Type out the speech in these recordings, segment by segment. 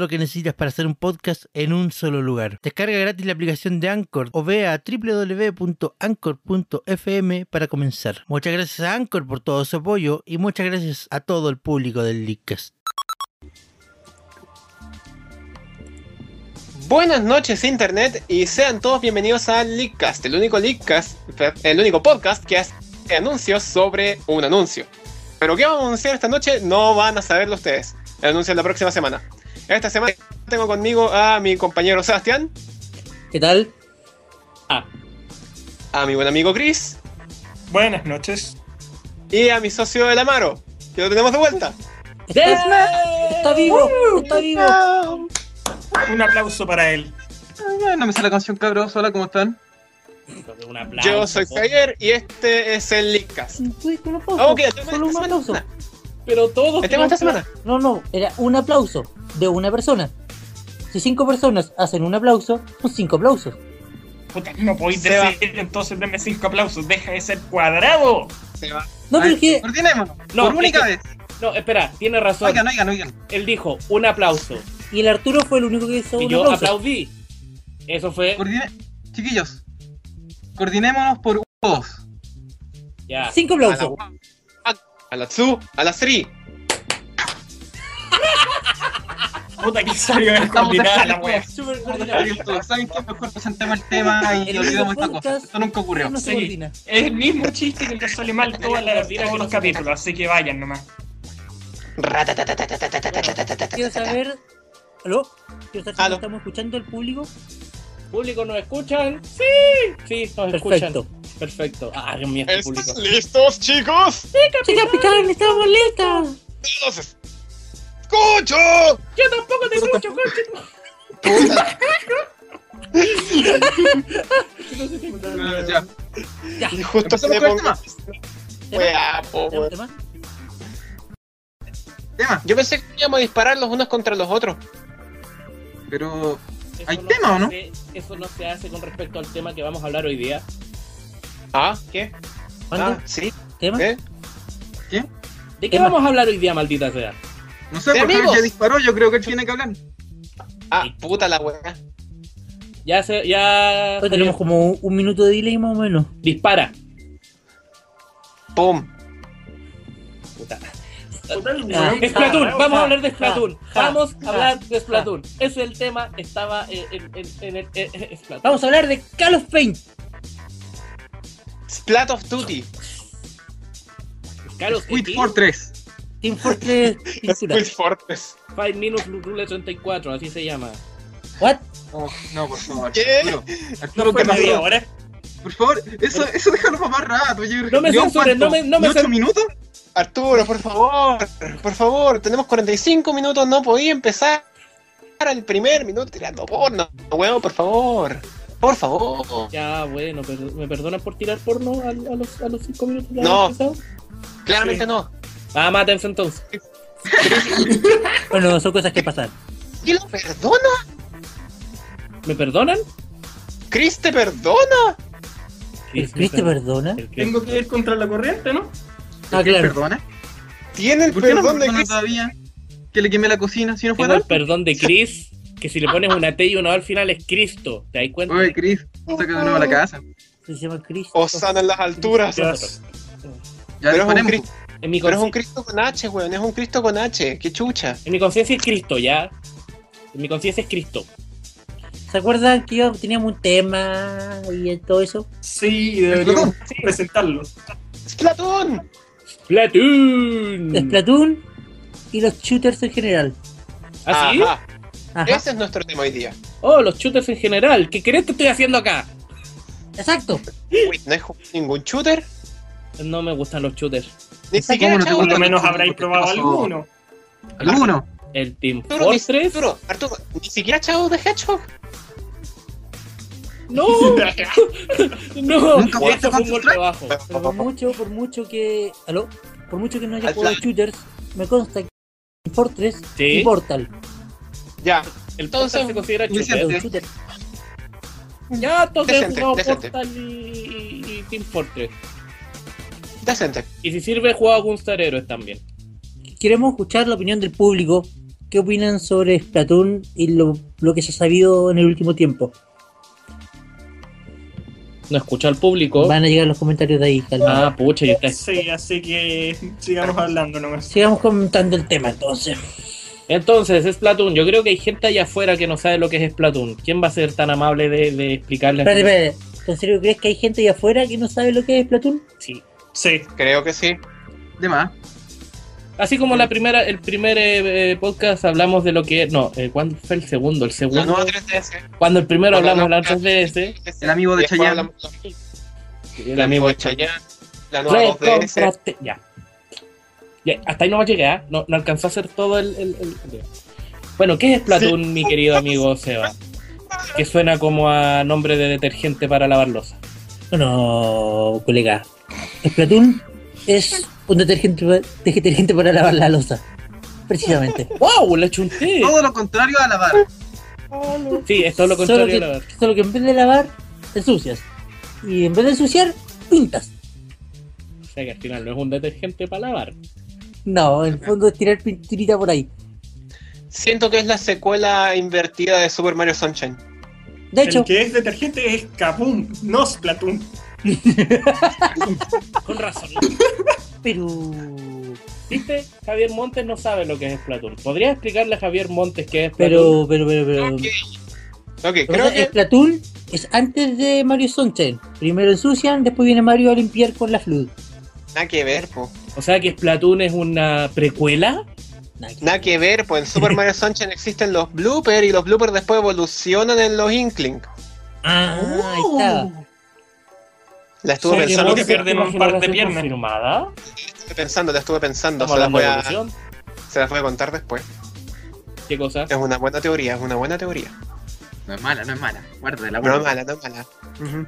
lo que necesitas para hacer un podcast en un solo lugar. Descarga gratis la aplicación de Anchor o ve a www.anchor.fm para comenzar. Muchas gracias a Anchor por todo su apoyo y muchas gracias a todo el público del Leakcast. Buenas noches Internet y sean todos bienvenidos a Leakcast, el único Leakcast, el único podcast que hace anuncios sobre un anuncio. Pero ¿qué vamos a anunciar esta noche? No van a saberlo ustedes. El anuncio es la próxima semana. Esta semana tengo conmigo a mi compañero Sebastián, ¿Qué tal? a mi buen amigo Chris Buenas noches. y a mi socio El Amaro, que lo tenemos de vuelta. Está vivo, está vivo. Un aplauso para él. Ah, No me sé la canción cabros, hola, ¿cómo están? Un aplauso. Yo soy Javier y este es el Leakcast. Uy, un aplauso. Ah, Pero todos. El tema de esta semana. No, no, era un aplauso de una persona. Si cinco personas hacen un aplauso, son cinco aplausos. Puta, no podéis decir entonces denme cinco aplausos. Deja de ser cuadrado. Se va. No, pero que. Coordinémonos, No, por única es vez. No, espera, tiene razón. Oigan, oigan, oigan. Él dijo un aplauso. Y el Arturo fue el único que hizo Y un yo aplauso. aplaudí. Eso fue. Coordine... Chiquillos, coordinémonos por dos. Ya. Cinco aplausos. A la Tzu, a la Sri. Puta que salió bien Estamos coordinada la de wea. Súper coordinado. ¿Saben qué? Mejor presentemos el tema y El olvidemos único esta cosa. Esto nunca ocurrió. Sí. Es el mismo chiste que le sale mal todas las- todos los capítulos, así que vayan nomás. Quiero saber. ¿Aló? Quiero saber si Aló. estamos escuchando al público. ¿Público nos escuchan? Sí. Sí, nos Perfecto. escuchan. Perfecto. Ah, Dios mío, este público. ¿Están listos, chicos? ¡Sí, capitán! ¡Estamos listos! ¡Los escucho! Yo tampoco te escucho, conche. Ya. Y justo se el pongo. Weá, po, ¿Tenemos weón. tema? Tema, Yo pensé que íbamos a disparar los unos contra los otros. pero Eso ¿Hay no tema o no? hace- Eso no se hace con respecto al tema que vamos a hablar hoy día. ¿Ah? ¿Qué? ¿Mande? Ah, sí. ¿Tema? ¿Eh? ¿qué? ¿De qué vamos a hablar hoy día, maldita sea? No sé, porque ya disparó, yo creo que él tiene que hablar. Ah, puta la weá. Ya se. Ya. Hoy tenemos como un minuto de delay más o menos. Dispara. Pum. Puta. Ah. Splatoon, vamos a hablar de Splatoon. Vamos a hablar de. Splatoon. Ese es el tema, estaba eh, en, en, en el eh, eh, Splatoon. Vamos a hablar de Call of Paint. Splat of Duty. Carlos, Quit Fortress. Team Fortress. Squid Fortress. 5 Minutes Rule 34, así se llama. ¿What? No, no, por favor. ¿Qué? Arturo, ¿qué pasó? media hora. Por favor, eso, eso déjalo para más rato. Yo, No me ¿llevamos censuren, cuánto? no me- no me ¿Ocho cen- minutos? Arturo, por favor. Por favor. Tenemos 45 minutos. No podía empezar al primer minuto tirando porno. Weón, por favor. Por favor. Ya, bueno, pero ¿me perdonan por tirar porno a, a los, a los 5 minutos de No. Claramente no. Ah, mátense entonces. Bueno, son cosas que pasan. ¿Y lo perdona? ¿Me perdonan? ¿Chris te perdona? ¿El Chris te perdona? Tengo que ir contra la corriente, ¿no? Ah, claro. ¿Perdona? ¿Tiene el ¿Por qué no perdón de Chris? todavía? Que le quemé la cocina, si no fue Tengo el perdón de Chris, que si le pones una T y una O al final es Cristo. ¿Te das cuenta? Oye, Chris, saca de nuevo a la casa. Se llama Chris. Osana en las alturas. Ya. Pero es un. Cristo. En mi, Pero es un consci- Cristo con H, weón. Es un Cristo con H. Qué chucha. en mi conciencia es Cristo, ya. En mi conciencia es Cristo. ¿Se acuerdan que yo teníamos un tema y todo eso? Sí, deberíamos presentarlo. ¡Splatoon! ¡Splatoon! Splatoon y los shooters en general. ¿Ah, sí? Ajá. Ajá. Ese es nuestro tema hoy día. Oh, los shooters en general. ¿Qué crees que estoy haciendo acá? Exacto. Uy, ¿No he jugado ningún shooter? No me gustan los shooters. Ni ¿Cómo siquiera no te menos habréis probado alguno. ¿Alguno? El Team Arturo, ni- Fortress. Arturo, Arturo, ni siquiera Chavo de Hedgehog. No, no, Nunca fue un Counter-Strike. golpe bajo. Pero por mucho, por mucho que. ¿Aló? Por mucho que no haya jugado shooters, me consta que Fortress Sí. y Portal. Ya, El Entonces, se considera shooter. Ya, entonces he Decente, jugado decente. Portal y, y Team Fortress. decente. Y si sirve, he jugado Gunstar Heroes también. Queremos escuchar la opinión del público. ¿Qué opinan sobre Splatoon y lo, lo que se ha sabido en el último tiempo? No escucha al público. Van a llegar los comentarios de ahí, calma. Ah, pucha, y está. Sí, así que sigamos hablando nomás. Sigamos comentando el tema entonces. Entonces, Splatoon. Yo creo que hay gente allá afuera que no sabe lo que es Splatoon. ¿Quién va a ser tan amable de, de explicarle? Espérate, espérate. ¿En serio crees que hay gente allá afuera que no sabe lo que es Splatoon? Sí. Sí. Creo que sí. De más. Así como la primera, el primer eh, eh, podcast hablamos de lo que no, eh, ¿cuándo fue el segundo? El La segundo. nueva 3DS. Cuando el primero Cuando hablamos de la hablamos 3DS, El amigo de Chayanne. el amigo de Chayanne. La nueva 2DS. Recómprate- Ya. Ya, hasta ahí no llegué, ¿ah? No, no alcanzó a hacer todo el. el- el- Bueno, ¿qué es Splatoon, mi querido amigo Seba? Que suena como a nombre de detergente para lavar losa. Bueno, colega. Splatoon es un detergente, detergente para lavar la losa. Precisamente. ¡Wow! Le chunté. Todo lo contrario a lavar. Sí, es todo lo contrario que, de lavar. solo que en vez de lavar, ensucias. Y en vez de ensuciar, pintas. O sea que al final no es un detergente para lavar. No, en el fondo es tirar pinturita por ahí. Siento que es la secuela invertida de Super Mario Sunshine. De hecho, el que es detergente es Kaboom, no Splatoon. Con razón. pero. ¿Viste? Javier Montes no sabe lo que es Splatoon. ¿Podrías explicarle a Javier Montes qué es Splatoon? Pero, pero, pero, pero. Ok. Ok, Lo que creo que que. Splatoon es antes de Mario Sunshine. Primero ensucian, después viene Mario a limpiar con la Flood. Nada que ver, po. O sea que Splatoon es una precuela. Nada que- que ver, pues en Super Mario Sunshine existen los bloopers y los bloopers después evolucionan en los Inkling. Ah, ahí está. La estuve pensando, creo que pierden un par de piernas. Confirmada. estuve pensando, la estuve pensando, se las, voy a, evolución. se las voy a contar después. ¿Qué cosa? Es una buena teoría, es una buena teoría. No es mala, no es mala. Guárdala, No es mala, no es mala.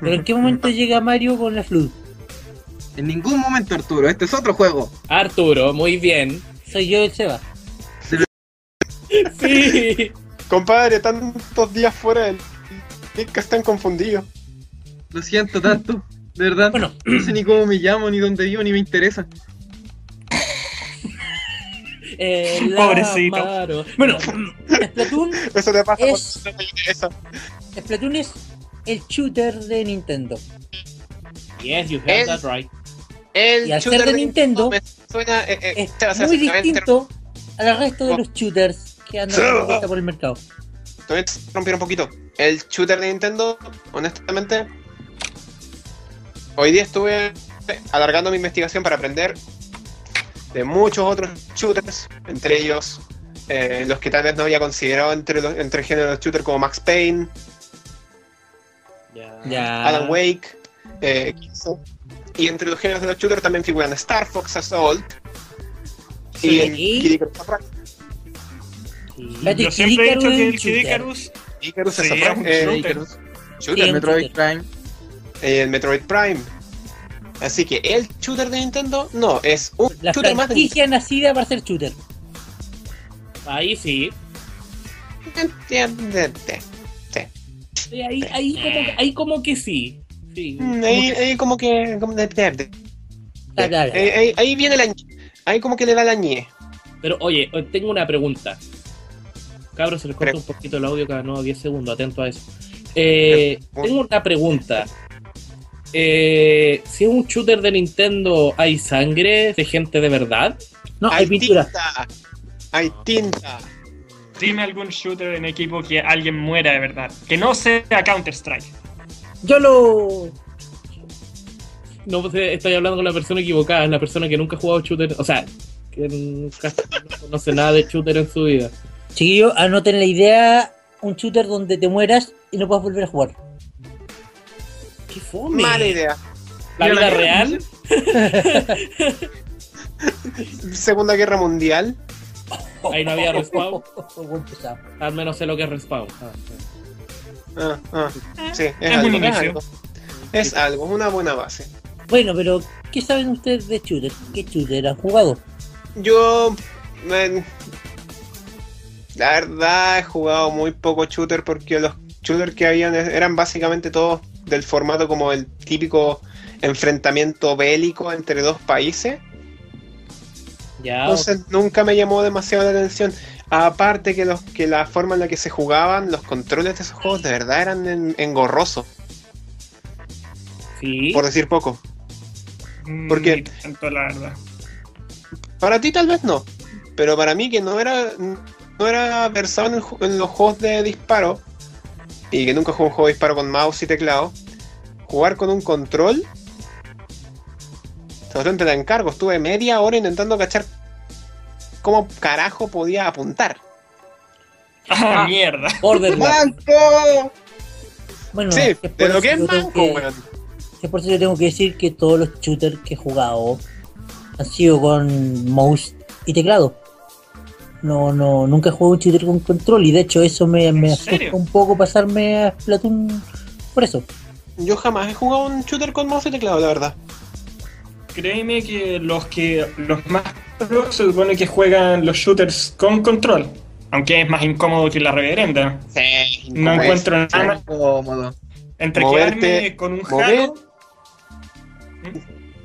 Pero en qué momento llega Mario con la Flood? En ningún momento, Arturo. Este es otro juego. Arturo, muy bien. Soy yo el Seba. Sí. Compadre, tantos días fuera del que están confundidos. Lo siento tanto. De verdad. Bueno. No sé ni cómo me llamo, ni dónde vivo, ni me interesa. El Pobrecito. Amaro. Bueno, Splatoon, Eso te pasa Es- por interesa. Splatoon es el shooter de Nintendo. Yes, you have El- that right. El Y al ser shooter de Nintendo, me suena. eh, eh, Es muy distinto al resto de los shooters que andan dando vuelta por el mercado. Te voy a romper un poquito. El shooter de Nintendo, honestamente, hoy día estuve alargando mi investigación para aprender de muchos otros shooters, entre ellos eh, los que tal vez no había considerado entre, los, entre el género de shooter como Max Payne. Alan Wake, eh. Y entre los géneros de los shooters también figuran Star Fox Assault y Sí. en Kid Icarus. Sí. Yo siempre he Kid dicho que el Icarus es un Kid. Icarus Icarus Sí, es un eh. Icarus. Sí, Shooter, un Metroid shooter. Prime. el Metroid Prime. Así que el shooter de Nintendo no, es un La shooter más de franquicia nacida para ser shooter. Ahí sí. Nintendo. Sí, Ahí, ahí, como, que- ahí como que sí. Sí. Mm, Ahí, ahí como que. como de- de- de- Ah, claro. Ahí, ahí- ahí viene la. Ahí como que le da la ñe. Pero oye, eh, tengo una pregunta. Cabros, se les corta un poquito el audio cada nuevo 10 segundos, atento a eso. Eh, tengo una pregunta. Eh, si es un shooter de Nintendo, ¿hay sangre de gente de verdad? No, hay pintura. tinta. Hay tinta. Dime algún shooter en equipo que alguien muera de verdad. Que no sea Counter-Strike. Yo lo. No pues, eh, estoy hablando con la persona equivocada, es la persona que nunca ha jugado shooter, o sea, que nunca no conoce nada de shooter en su vida. Chiquillo, anoten la idea: un shooter donde te mueras y no puedas volver a jugar. Qué fome. Mala idea. La vida la- real. Segunda Guerra Mundial. Ahí no había respawn. Al menos sé lo que es respawn. Ah, sí. Ah, ah. Sí, es, Es algo, un es algo. Es algo, una buena base. Bueno, pero ¿qué saben ustedes de shooter? ¿Qué shooter han jugado? Yo. la verdad, he jugado muy poco shooter porque los shooters que habían eran básicamente todos del formato como el típico enfrentamiento bélico entre dos países. Ya, Entonces nunca me llamó demasiado la atención. Aparte que los que la forma en la que se jugaban, los controles de esos juegos de verdad eran en- engorrosos, sí. por decir poco. Mm, ¿Por qué? ni tanto, la verdad. Para ti tal vez no, pero para mí que no era no era versado en, el ju- en los juegos de disparo y que nunca jugué un juego de disparo con mouse y teclado, jugar con un control, sobre te la encargo, estuve media hora intentando cachar cómo carajo podía apuntar. Ah, mierda. Borderlands. ¡Banco! Bueno, sí, es por de lo eso que es manco, que- weón. es por eso yo tengo que decir que todos los shooters que he jugado han sido con mouse y teclado. No, no, nunca he jugado un shooter con control y de hecho eso me, me ¿En asusta serio? un poco pasarme a Splatoon por eso. Yo jamás he jugado un shooter con mouse y teclado, la verdad. Créeme que los que los más pros se supone que juegan los shooters con control. Aunque es más incómodo que la reverenda. Sí, No encuentro es. nada más. Cómodo. Entre Moverte, quedarme con un mover. jalo.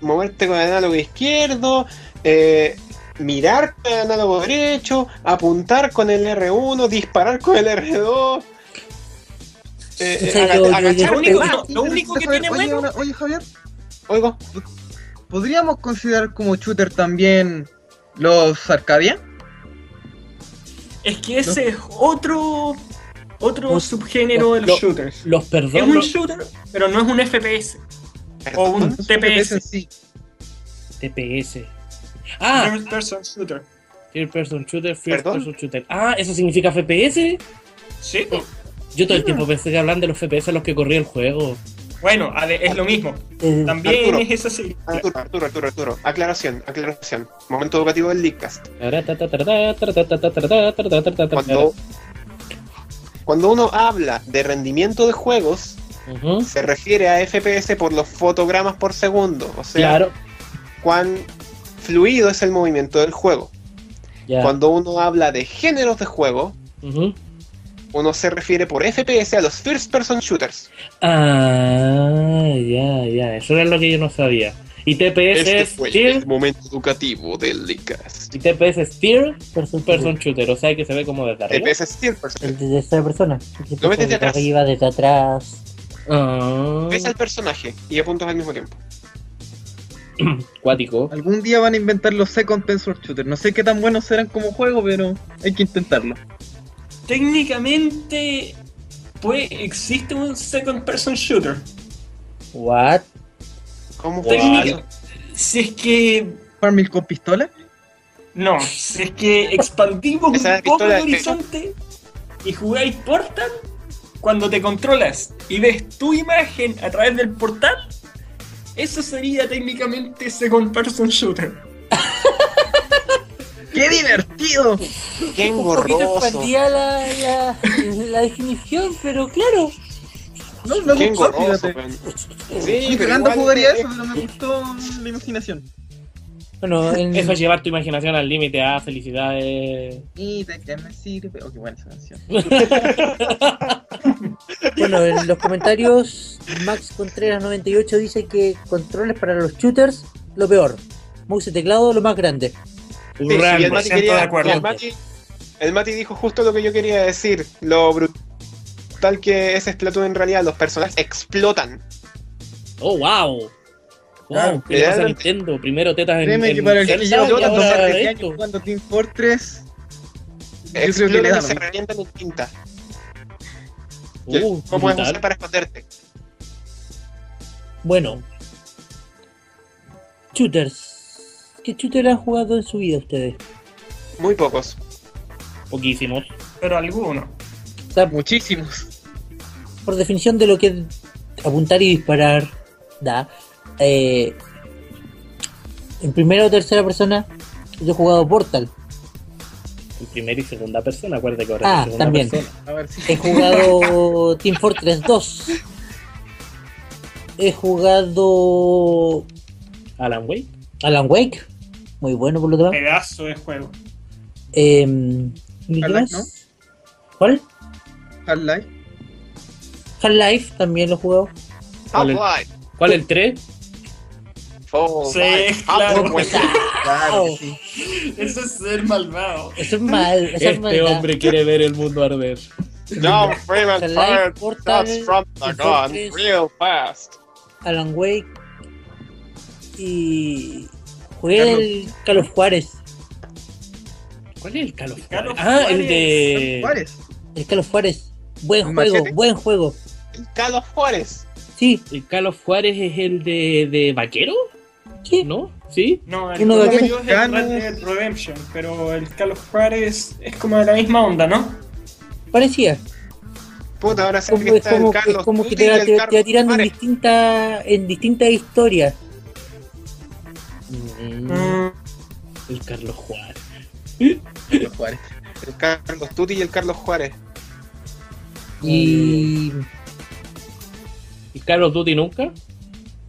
moverte con el análogo izquierdo, eh, mirar con el análogo derecho, apuntar con el R1, disparar con el R2. Eh, O sea, aga- yo- yo- agachar yo- Lo único, más. no, lo único que tiene oye, bueno. una- oye, Javier, Oigo, ¿podríamos considerar como shooter también los Arcadia? Es que ese es otro otro subgénero de los lo- shooters. Los Es perdono. un shooter, pero no es un FPS o un Es un FPS en TPS. sí. TPS. Ah, First Person Shooter. Third Person Shooter, First ¿Perdón? Person Shooter. Ah, ¿eso significa FPS? Sí. Yo todo el tiempo pensé que hablan de los FPS a los que corría el juego. Bueno, es lo mismo. Eh, También Arturo. es esa sigla. Arturo, Arturo, Arturo, Arturo. Aclaración, aclaración. Momento educativo del Leadcast. Cuando, cuando uno habla de rendimiento de juegos, se refiere a FPS por los fotogramas por segundo. O sea, Claro. cuán fluido es el movimiento del juego. Cuando uno habla de géneros de juego. Uno se refiere por FPS a los first person shooters. Ah, ya, ya. Eso era lo que yo no sabía. Y TPS Este es Third, momento educativo del Leadcast. y TPS es Third person Person Shooter, o sea que se ve como desde arriba. FPS es third person. El de tercera persona. Lo ves desde atrás. Arriba, desde atrás. Ah, Ves al personaje y apuntas al mismo tiempo. cuático. Algún día van a inventar los Second Person Shooter. No sé qué tan buenos serán como juego, pero hay que intentarlo. Técnicamente, pues existe un second person shooter. What? ¿Cómo. Técnica- Si es que. ¿Farmil con pistola? No, si es que expandimos un poco el horizonte y jugáis Portal, cuando te controlas y ves tu imagen a través del portal, eso sería técnicamente second person shooter. ¡Qué divertido! Qué Un poquito engorroso. la, la, la definición, pero claro. No, me Qué gustó, engorroso, Sí, igual jugaría es- eso, pero me gustó la imaginación. Bueno, en, Eso es llevar tu imaginación al límite. Ah, felicidades. Y de qué me sirve. Oh, qué buena esa canción. bueno, en los comentarios, Max Contreras 98 dice que controles para los shooters, lo peor. Mouse y teclado, lo más grande. Sí, y el. Mati, 100% quería- de acuerdo. el Mati- el Mati dijo justo lo que yo quería decir. Lo brutal que es Splatoon en realidad. Los personajes explotan. Oh, wow. Wow, Claro, ¿qué pasa. Nintendo? Primero tetas en, Créeme en que para el que lleva años jugando Team Fortress, yo creo que le da y lo se revientan en tinta. Uh, ¿Cómo puedes usar para esconderte? Bueno, shooters. ¿Qué shooter han jugado en su vida ustedes? Muy pocos. Poquísimos. Pero alguno. O sea, muchísimos. por definición de lo que apuntar y disparar, da. Eh, en primera o tercera persona, yo he jugado Portal. En primera y segunda persona, acuérdate que ahora Ah, también. persona. A ver si. He jugado Team Fortress 2. He jugado Alan Wake. Alan Wake. Muy bueno por lo demás. Pedazo de juego. Em, ¿y qué más? ¿Cuál? Half-Life. Half-Life también lo jugado. ¿Cuál es? Half-Life. ¿Cuál el 3? Sí, Half-Life. claro. Claro, Oh. sí. Eso es ser malvado. Eso es mal. Eso es Este maldad. hombre quiere ver el mundo arder. John Freeman fired Portal, shots from the gun real fast. Alan Wake. Y. Jugué Carlos. el Call of Juárez. ¿Cuál es el of Juarez? Ah, el de. Juárez. El Call of Juárez. Buen ¿Un juego, machete? buen juego. El Carlos Juárez. Sí, El Call of Juárez es el de, de vaquero, sí. ¿no? ¿Sí? No, el Uno de es Red mexicanos. Dead Redemption, pero el Call of Juarez es como de la misma onda, ¿no? Parecía. Puta, ahora sé que es está el como, es Carlos como que te va, el Carlos tirando en Juárez. distintas en distintas historias. Mm, el Carlos Juárez. El Carlos Tuti y el Carlos Juárez. Y ¿Y Call of Duty nunca?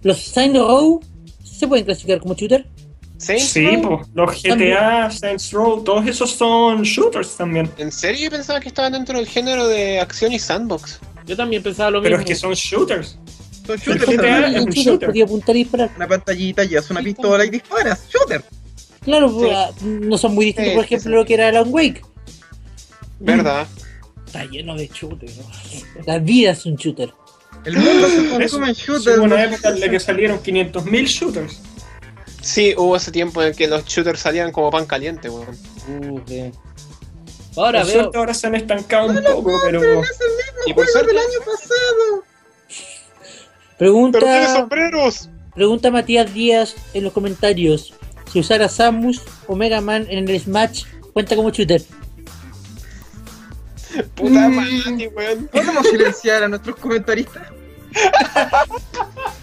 los Saints Row se pueden clasificar como shooter. ¿Saints sí, Row? pues, los GTA, Saints Row, todos esos son shooters también. ¿En serio? Yo pensaba que estaban dentro del género de acción y sandbox. Yo también pensaba lo Pero mismo. es que son shooters. Son shooters. Un un shooter shooter. podía apuntar y disparar. Una pantallita, llevas una pistola y disparas. Shooter. Claro, Sí. ah, no son muy distintos, Sí, por ejemplo, sí. lo que era Alan Wake. ¿Verdad? Está lleno de. ¿no? La vida es un shooter. El mundo se consume en shooters. hubo una no- época en la que salieron 500.000 shooters. Sí, hubo ese tiempo en que los shooters salían como pan caliente, weón. Uh. Ahora Por veo. suerte ahora se han estancado un poco, pero... No es el mismo Y por juego suerte- del año pasado. ¡Pero tiene Pregunta, sombreros! pregunta Matías Díaz en los comentarios. Si usara Samus o Mega Man en el Smash, ¿cuenta como shooter? Puta Mm. madre, weón. ¿Podemos silenciar a nuestros comentaristas?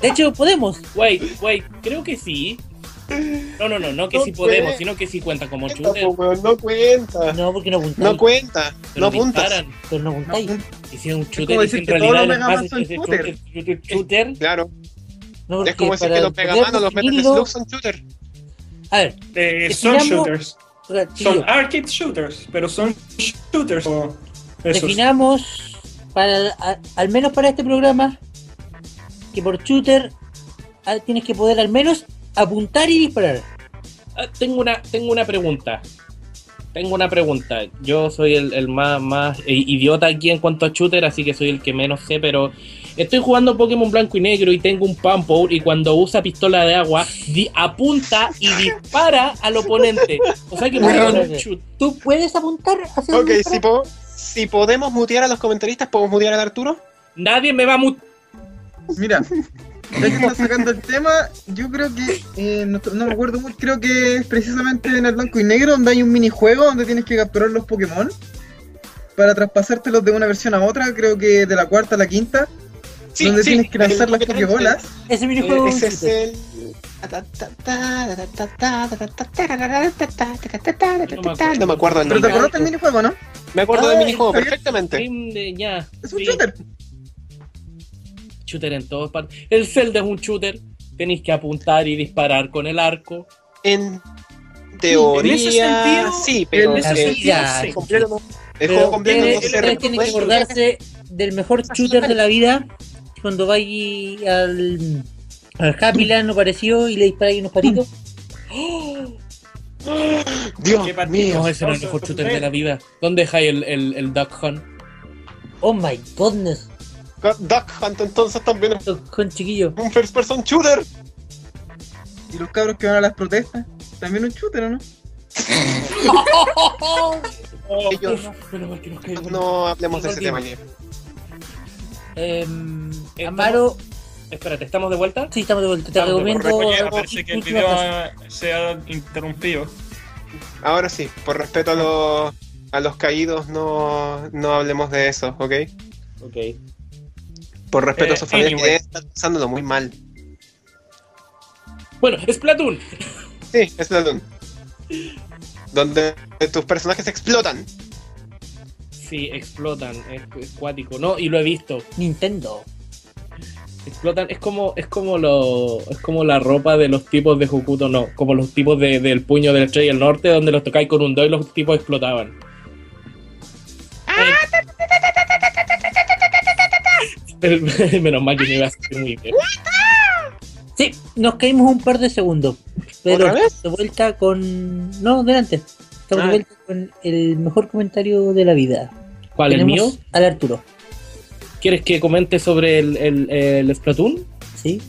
De hecho, podemos. Wait, wait, creo que sí. No, no, no, no que No sí podemos, sino que sí cuenta como Cuenta, shooter. po, weón, No cuenta. No, porque no apuntáis. No cuenta. Pero No apuntas. pero no apuntáis. Y si es un shooter si en realidad los Mega Man Smash son shooter. shooter. Claro. No, Es como decir que los Mega poder Man o los Metal Slug son shooter. A ver, eh, son shooters. Son arcade shooters, pero son shooters. definamos, para, a- al menos para este programa, que por shooter ah, tienes que poder al menos apuntar y disparar. Ah, tengo una, tengo una pregunta. Tengo una pregunta. Yo soy el, el más, más idiota aquí en cuanto a shooter, así que soy el que menos sé, pero estoy jugando Pokémon blanco y negro y tengo un Pumpour y cuando usa pistola de agua, di- apunta y dispara al oponente. O sea que. ¿Tú puedes apuntar hacia Ok, un si, po- si podemos mutear a los comentaristas, ¿podemos mutear a Arturo? Nadie me va a mut- Mira, ya que está sacando el tema, yo creo que, eh, no, no me acuerdo mucho, creo que es precisamente en el blanco y negro donde hay un minijuego donde tienes que capturar los Pokémon para traspasártelos de una versión a otra, creo que de la cuarta a la quinta, donde tienes que lanzar las Pokébolas. Ese minijuego es un Ese es el. No me acuerdo el Pero te nombre. acordaste del minijuego, ¿no? Me acuerdo del Ah, minijuego perfectamente. Ya. Es un sí. shooter. Shooter en todas partes. El Zelda es un shooter. Tenéis que apuntar y disparar con el arco. En teoría, en ese sentido, sí, pero en ese sentido, sí. completo- el Pero juego completo no se ustedes tienen que acordarse del mejor shooter de la vida cuando vais al, al Happy Land o parecido y le disparáis unos patitos. Dios mío. No, ese no es el mejor shooter de la vida. ¿Dónde dejáis el, el, el Duck Hunt? Oh my goodness. Duck Hunt entonces también es Con chiquillo. un first person shooter. Y los cabros que van a las protestas, también un shooter, ¿o no? Ellos- Menos mal que nos cae. no hablemos de ese tema Volvimos. Em, Estamos- Amaro, Espérate, ¿estamos de vuelta? sí, estamos de vuelta. Te Estamos de recomiendo. Oye, algo- parece que el última video se ha interrumpido. Ahora sí, por respeto a los, a los caídos, no, no hablemos de eso, ¿ok? Ok. Por respeto Eh, a sus familias anyway. que estás pensándolo muy mal. Bueno, Splatoon. Sí, es Splatoon. Donde tus personajes explotan. Sí, explotan, es, es cuático. No, y lo he visto. Nintendo. Explotan, es como, es como lo, es como la ropa de los tipos de Hokuto, no, como los tipos de- del puño de la estrella del norte, donde los tocáis con un do y los tipos explotaban. Eh, Menos mal que me iba a sentir muy bien. Sí, nos caímos un par de segundos. Pero ¿Otra vez? de vuelta con. No, delante. Estamos Ah. de vuelta con el mejor comentario de la vida. ¿Cuál, el Tenemos mío? Al Arturo. ¿Quieres que comente sobre el, el, el Splatoon? ¿Sí?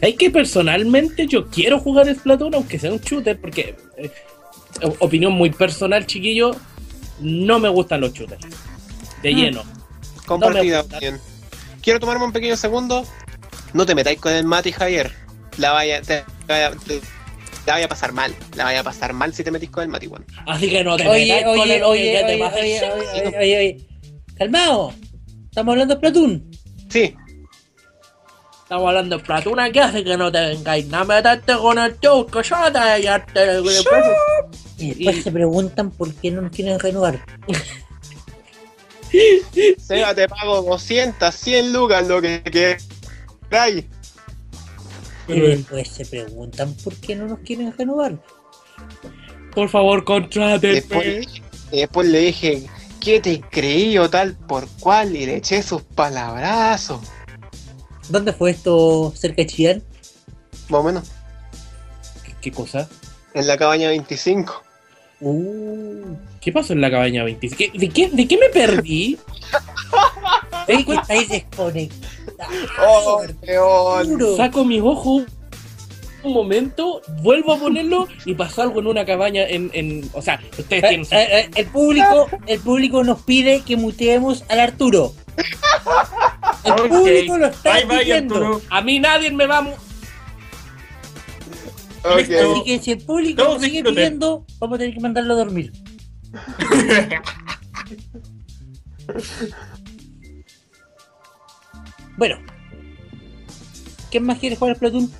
Es que personalmente yo quiero jugar Splatoon, aunque sea un shooter, porque, eh, opinión muy personal, chiquillo, no me gustan los shooters. De Mm. lleno. Compartida. bien. Quiero tomarme un pequeño segundo. No te metáis con el Mati Javier. La vaya, te, vaya- te- la vaya a pasar mal. La vaya a pasar mal si te metís con el Mati, weón. Así que no te Oye, metáis con oye, el- oye, te oye, oye, oye, oye, oye, oye. Calmado. Estamos hablando de Splatoon. Sí, Estamos hablando de Splatoon, ¿qué hace que no te vengáis? No meterte con el que yo te voy a darte- Y después Y- se preguntan por qué no nos quieren renovar. Seba, te pago 200, 100 lucas, lo que queráis. Y después se preguntan por qué no nos quieren renovar. Por favor, contráteme. Después, y después le dije, ¿qué te creí o tal por cual? Y le eché sus palabrazos. ¿Dónde fue esto cerca de Chillán? Más o menos. ¿Qué cosa? En la cabaña 25. Uh. ¿Qué pasó en la cabaña 25? ¿Qué- ¿De qué, de qué me perdí? Oye, que estáis desconectados. ¡Oh, peón! Arturo. Saco mis ojos un momento, vuelvo a ponerlo y pasó algo en una cabaña en... en o sea, ustedes Eh, tienen... eh, eh, el público, el público nos pide que muteemos al Arturo. El público lo está Bye bye, pidiendo. Arturo. A mí nadie me va a... mu- Ok. Listo. Así que si el público nos sigue pidiendo, vamos a tener que mandarlo a dormir. Bueno. ¿Quién más quiere jugar a Splatoon?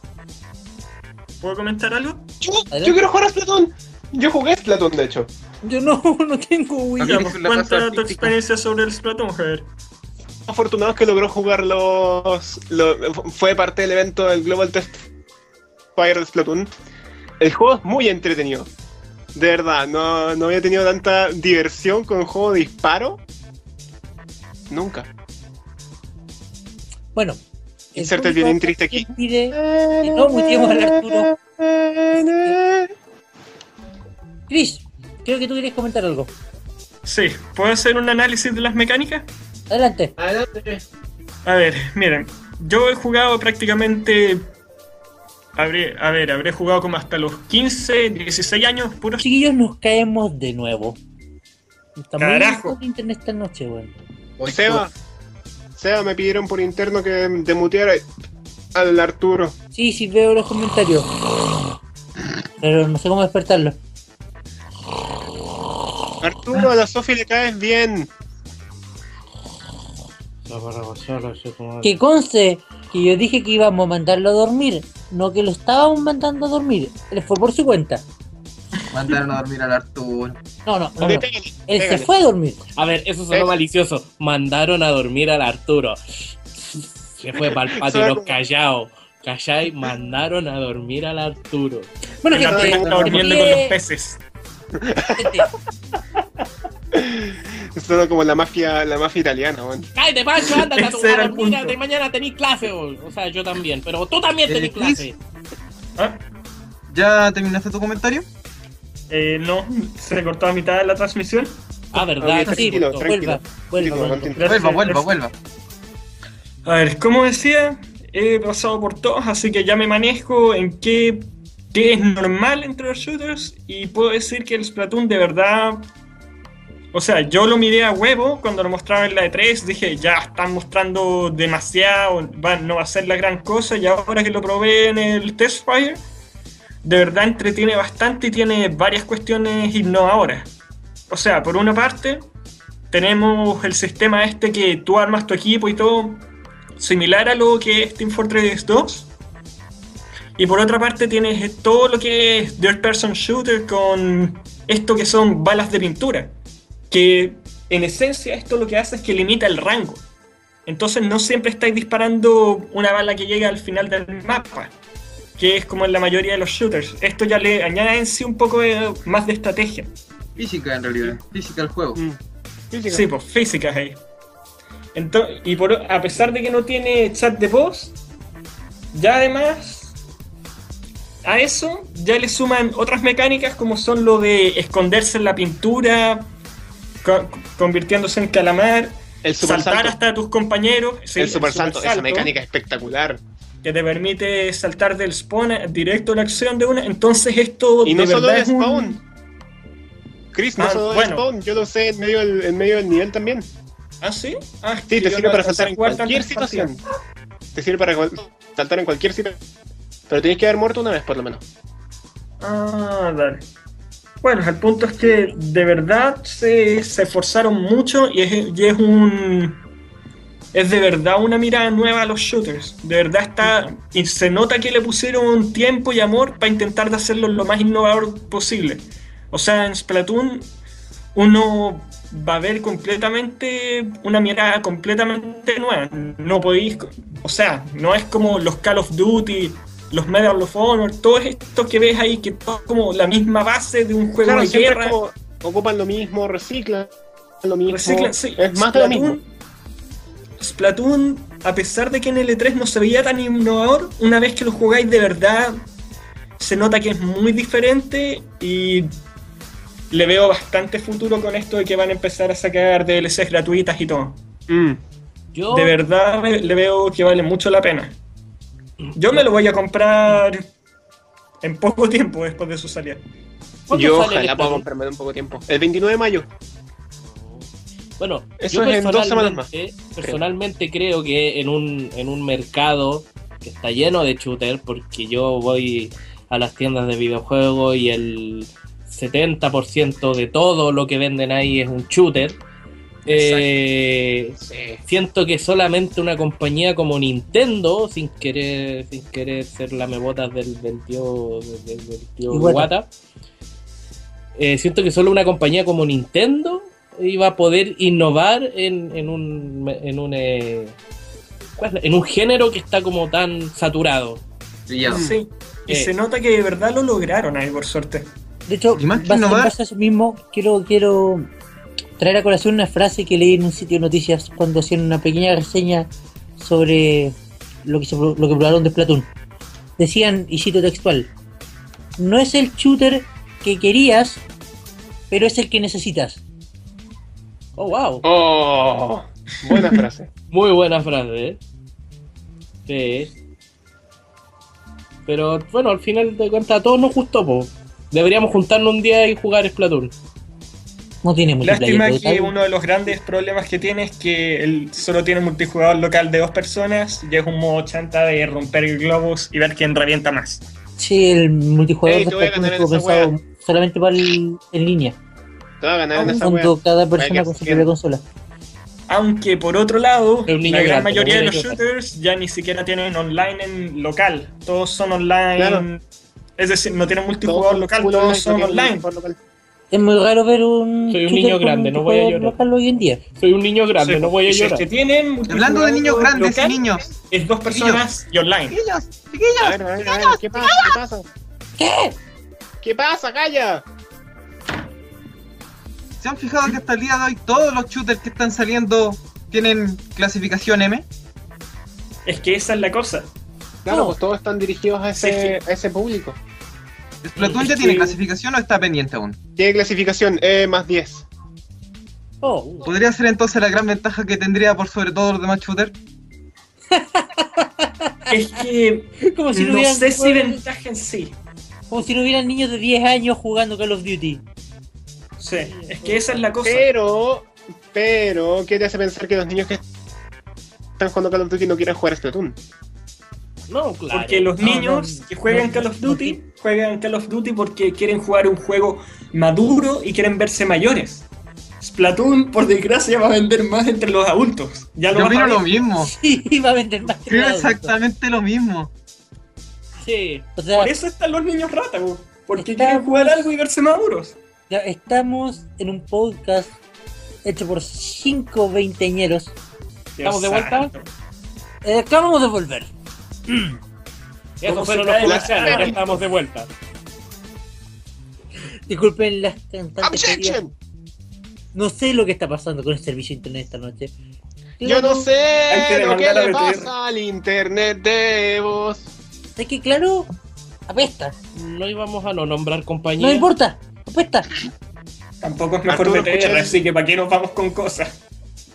¿Puedo comentar algo? Yo, quiero jugar a Splatoon. Yo jugué Splatoon, de hecho. Yo no, no tengo Wii. Cuenta tu experiencia sobre el Splatoon, Javier. Afortunado que logró jugar los, lo- Fue parte del evento del Global Test Fire de Splatoon. El juego es muy entretenido. De verdad, no, no había tenido tanta diversión con un juego de disparo. Nunca. Bueno. Inserte el violín triste aquí. Pide que no muteemos al Arturo. Chris, creo que tú querías comentar algo. Sí, ¿puedo hacer un análisis de las mecánicas? Adelante. Adelante. A ver, miren, yo he jugado prácticamente. Habré, a ver, habré jugado como hasta los 15, 16 años, puros. Chiquillos, nos caemos de nuevo. Está muy Carajo. el internet esta noche, weón. Seba, Seba, me pidieron por interno que demuteara al Arturo. Sí, sí, veo los comentarios. Pero no sé cómo despertarlo. Arturo, a la Sofi le caes bien. Que conste que yo dije que íbamos a mandarlo a dormir, no que lo estábamos mandando a dormir. Él fue por su cuenta. Mandaron a dormir al Arturo. No, no, no. no. Pégale, Él se fue a dormir. A ver, eso sonó Eh. malicioso. Mandaron a dormir al Arturo. Se fue para el patio los callados. ¿Cachai? Mandaron a dormir al Arturo. Bueno, gente, Arturo está durmiendo con los peces. gente, Suena como la mafia, la mafia italiana, weón. ¡Cállate, Pancho! Ándate a, tu, Ese era a el dormir, punto. de mañana tenés clase. O, o sea, yo también. Pero tú también tenés clase. ¿Ah? ¿Ya terminaste tu comentario? Eh, no, se cortó a mitad de la transmisión. Ah, verdad. Sí, tranquilo, vuelva, vuelva, vuelva. vuelva. A ver, como decía, he pasado por todos, así que ya me manejo en qué, qué es normal entre los shooters y puedo decir que el Splatoon de verdad... O sea, yo lo miré a huevo cuando lo mostraban en la E3, dije, ya están mostrando demasiado, no va a ser la gran cosa y ahora que lo probé en el Test Fire, de verdad entretiene bastante y tiene varias cuestiones innovadoras. O sea, por una parte, tenemos el sistema este que tú armas tu equipo y todo, similar a lo que es Team Fortress 2. Y por otra parte tienes todo lo que es Third Person Shooter con esto que son balas de pintura. Que en esencia esto lo que hace es que limita el rango. Entonces no siempre estáis disparando una bala que llega al final del mapa. Que es como en la mayoría de los shooters. Esto ya le añade en sí un poco de- más de estrategia. Física en realidad, física al juego. Mm. Física. Sí, pues físicas ahí. Ento- y por, a pesar de que no tiene chat de voz, ya además a eso ya le suman otras mecánicas como son lo de esconderse en la pintura, co- convirtiéndose en calamar, El super saltar salto. hasta tus compañeros. sí, el super salto, esa mecánica espectacular. que te permite saltar del spawn directo a la acción de una. Entonces esto Y no de solo de un- spawn. Chris, no Ah, solo de bueno. spawn, yo lo sé en medio del, en medio del nivel también. ¿Ah, sí? Ah, Sí, te sirve para saltar en cualquier situación. Te sirve para saltar en cualquier situación. Pero tienes que haber muerto una vez por lo menos. Ah, dale. Bueno, el punto es que de verdad se, se esforzaron mucho y es, es un. Es de verdad una mirada nueva a los shooters. De verdad está. Y se nota que le pusieron tiempo y amor para intentar de hacerlo lo más innovador posible. O sea, en Splatoon uno va a ver completamente una mirada completamente nueva. No podéis. O sea, no es como los Call of Duty, los Medal of Honor, todos estos que ves ahí que todo es como la misma base de un juego Claro, de guerra. como, ocupan lo mismo, reciclan lo mismo. Reciclan, sí. Es más de lo Splatoon- mismo. Splatoon, a pesar de que en L3 no se veía tan innovador, una vez que lo jugáis de verdad, se nota que es muy diferente y le veo bastante futuro con esto de que van a empezar a sacar DLCs gratuitas y todo. Mm. Yo, De verdad le veo que vale mucho la pena. Yo me lo voy a comprar en poco tiempo después de su salida. ¿cuándo Yo ojalá pueda comprarme en poco tiempo. El 29 de mayo. Bueno, Eso yo es en dos semanas más, personalmente, personalmente creo que en un, en un mercado que está lleno de shooter, porque yo voy a las tiendas de videojuegos y el 70% de todo lo que venden ahí es un shooter. Eh, Sí. siento que solamente una compañía como Nintendo, sin querer, sin querer ser la mebotas del, del tío, del, del tío Iwata. Eh, siento que solo una compañía como Nintendo iba a poder innovar en, en un en un eh, en un género que está como tan saturado. Sí. Y Eh. se nota que de verdad lo lograron ahí, por suerte. De hecho, Y más que base- en innovar- base a eso mismo, quiero, quiero traer a colación una frase que leí en un sitio de noticias cuando hacían una pequeña reseña sobre lo que, se, lo que probaron de Splatoon. Decían, y cito textual, no es el shooter que querías, pero es el que necesitas. Oh, wow. Oh, buena frase. Muy buena frase, ¿eh? Sí. Pero bueno, al final de cuentas a todos nos gustó, po. Deberíamos juntarnos un día y jugar Splatoon. No tiene multiplayer. Lástima que tal- uno de los grandes problemas que tiene es que él solo tiene multijugador local de dos personas y es un modo chanta de romper globos y ver quién revienta más. Sí, el multijugador Ey, pensado wea. solamente para el, en línea, Te va a ganar en cuando cada persona con su propia consola. Aunque por otro lado, la gran grande, mayoría de los shooters ya ni siquiera tienen online en local. Todos son online. Claro. Es decir, no tienen multijugador local, todos son online. local. Es muy raro ver un. Soy un niño grande, no voy a llorar. hoy en día. Soy un niño grande, Sí, no voy a y si es llorar. que tienen Hablando de niños grandes y niños. Es dos personas y online. Chiquillos, A chiquillos. ver, a ver, a ver, ¿qué pasa? ¿Qué pasa? ¿Qué? ¿Qué pasa? ¡Calla! ¿Se han fijado que hasta el día de hoy todos los shooters que están saliendo tienen clasificación M? Es que esa es la cosa. Claro, No. pues todos están dirigidos a ese, a ese público. ¿Splatoon ya tiene clasificación o está pendiente aún? Tiene clasificación E más 10. Oh, ¿Podría ser entonces la gran ventaja que tendría por sobre todo los demás shooters? Es que Como si no, no hubieran, sé si ventaja en sí. como si no hubieran niños de 10 años jugando Call of Duty. Sí, es que esa es la cosa. Pero, pero, ¿qué te hace pensar que los niños que están jugando Call of Duty no quieren jugar a Splatoon? No, claro. Porque los No, niños no, que juegan no, Call of no, Duty juegan Call of Duty porque quieren jugar un juego maduro y quieren verse mayores. Splatoon, por desgracia, va a vender más entre los adultos. Ya lo Yo opino lo mismo. Sí, va a vender más Opino nada. exactamente lo mismo. Sí. O sea, Por eso están los niños ratas, po, porque quieren jugar algo y verse maduros. ya estamos en un podcast hecho por cinco veinteñeros. ¿Estamos de vuelta? Eh, acabamos de volver. Esos ¿Cómo fueron los comerciales, ya estamos de vuelta. Disculpen las cantantes. No sé lo que está pasando con el servicio de internet esta noche. Yo no sé lo que le pasa al internet de vos. Es que claro, apesta. No íbamos a no nombrar compañía. No importa, apesta. Tampoco es mejor Arturo, BTR, escucha- así que para qué nos vamos con cosas.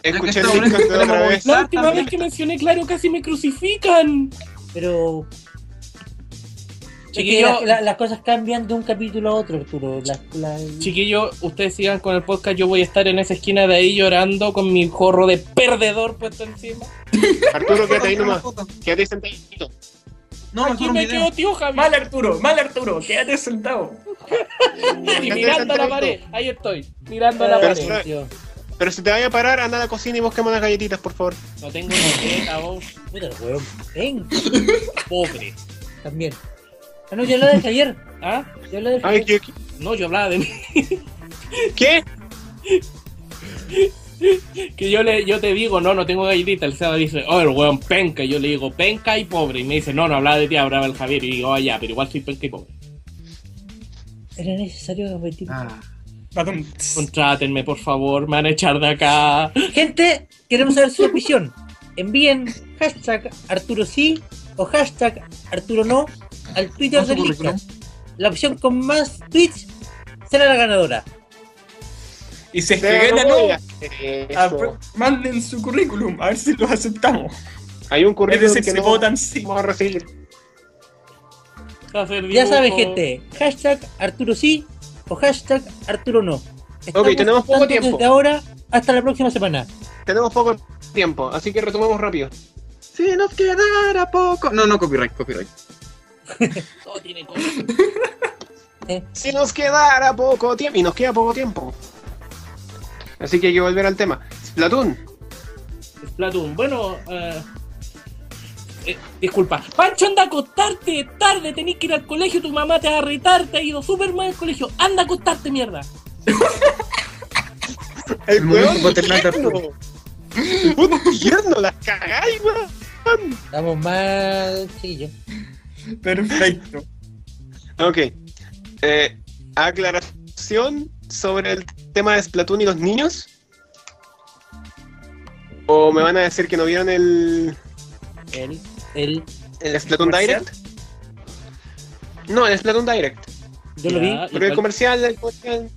Escuché el de otra vez. La última vez que mencioné Claro casi me crucifican. Pero Chiquillo, es que la- la- las cosas cambian de un capítulo a otro, Arturo. La- la- chiquillo, ustedes sigan con el podcast. Yo voy a estar en esa esquina de ahí llorando con mi jorro de perdedor puesto encima. Arturo, quédate ahí nomás. Quédate sentadito. No, Aquí me quedo tío Javi. Mal Arturo, mal Arturo, quédate sentado. Y mirando a la pared. Ahí estoy, mirando a la pared. Tío, Pero si te vaya a parar, anda a la cocina y busquemos unas galletitas, por favor. No tengo tarjeta, vos. puta el weón. Ven, Pobre. también. Ah, no, yo hablaba del ayer. ¿Ah? Yo hablaba del Ay, Javier. ¿qué? No, yo hablaba de mí. ¿Qué? Que yo le, yo te digo, no, no tengo galletita. El Seba dice, oh, el weón penca. Y yo le digo, penca y pobre. Y me dice, no, no hablaba de ti, hablaba el Javier. Y digo, oh, ya, pero igual soy penca y pobre. Era necesario repetir. Ah. Contrátenme, por favor, me van a echar de acá. Gente, queremos saber su opinión. Envíen hashtag Arturo sí o hashtag Arturo no al Twitter del. Leadcast. La opción con más tweets será la ganadora. Y si es que Pero gana, no ah, manden su currículum, a ver si los aceptamos. Hay un Es currículum decir, que si no votan sí. vamos a recibir. Hacer Ya saben, dibujo. gente. Hashtag Arturo sí o hashtag Arturo no. Estamos tenemos poco tiempo. Desde ahora hasta la próxima semana. Tenemos poco tiempo, así que retomamos rápido. si nos quedara poco. No, no, copyright, copyright. Todo tiene cosas. Si nos quedara poco tiempo, y nos queda poco tiempo. Así que hay que volver al tema. Splatoon. Splatoon. Bueno, eh, eh, disculpa. Pancho, anda a acostarte. Tarde, tenés que ir al colegio. Tu mamá te va a retar. Te ha ido súper mal al colegio. Anda a acostarte, mierda. El weón tierno. Las cagáis, weón. Estamos mal. Perfecto. Ok. Eh, aclaración sobre el tema de Splatoon y los niños. ¿O me van a decir que no vieron el, El, el, el Splatoon ¿Comercial? Direct? No, el Splatoon Direct. yo lo vi. Pero el comercial, el comercial,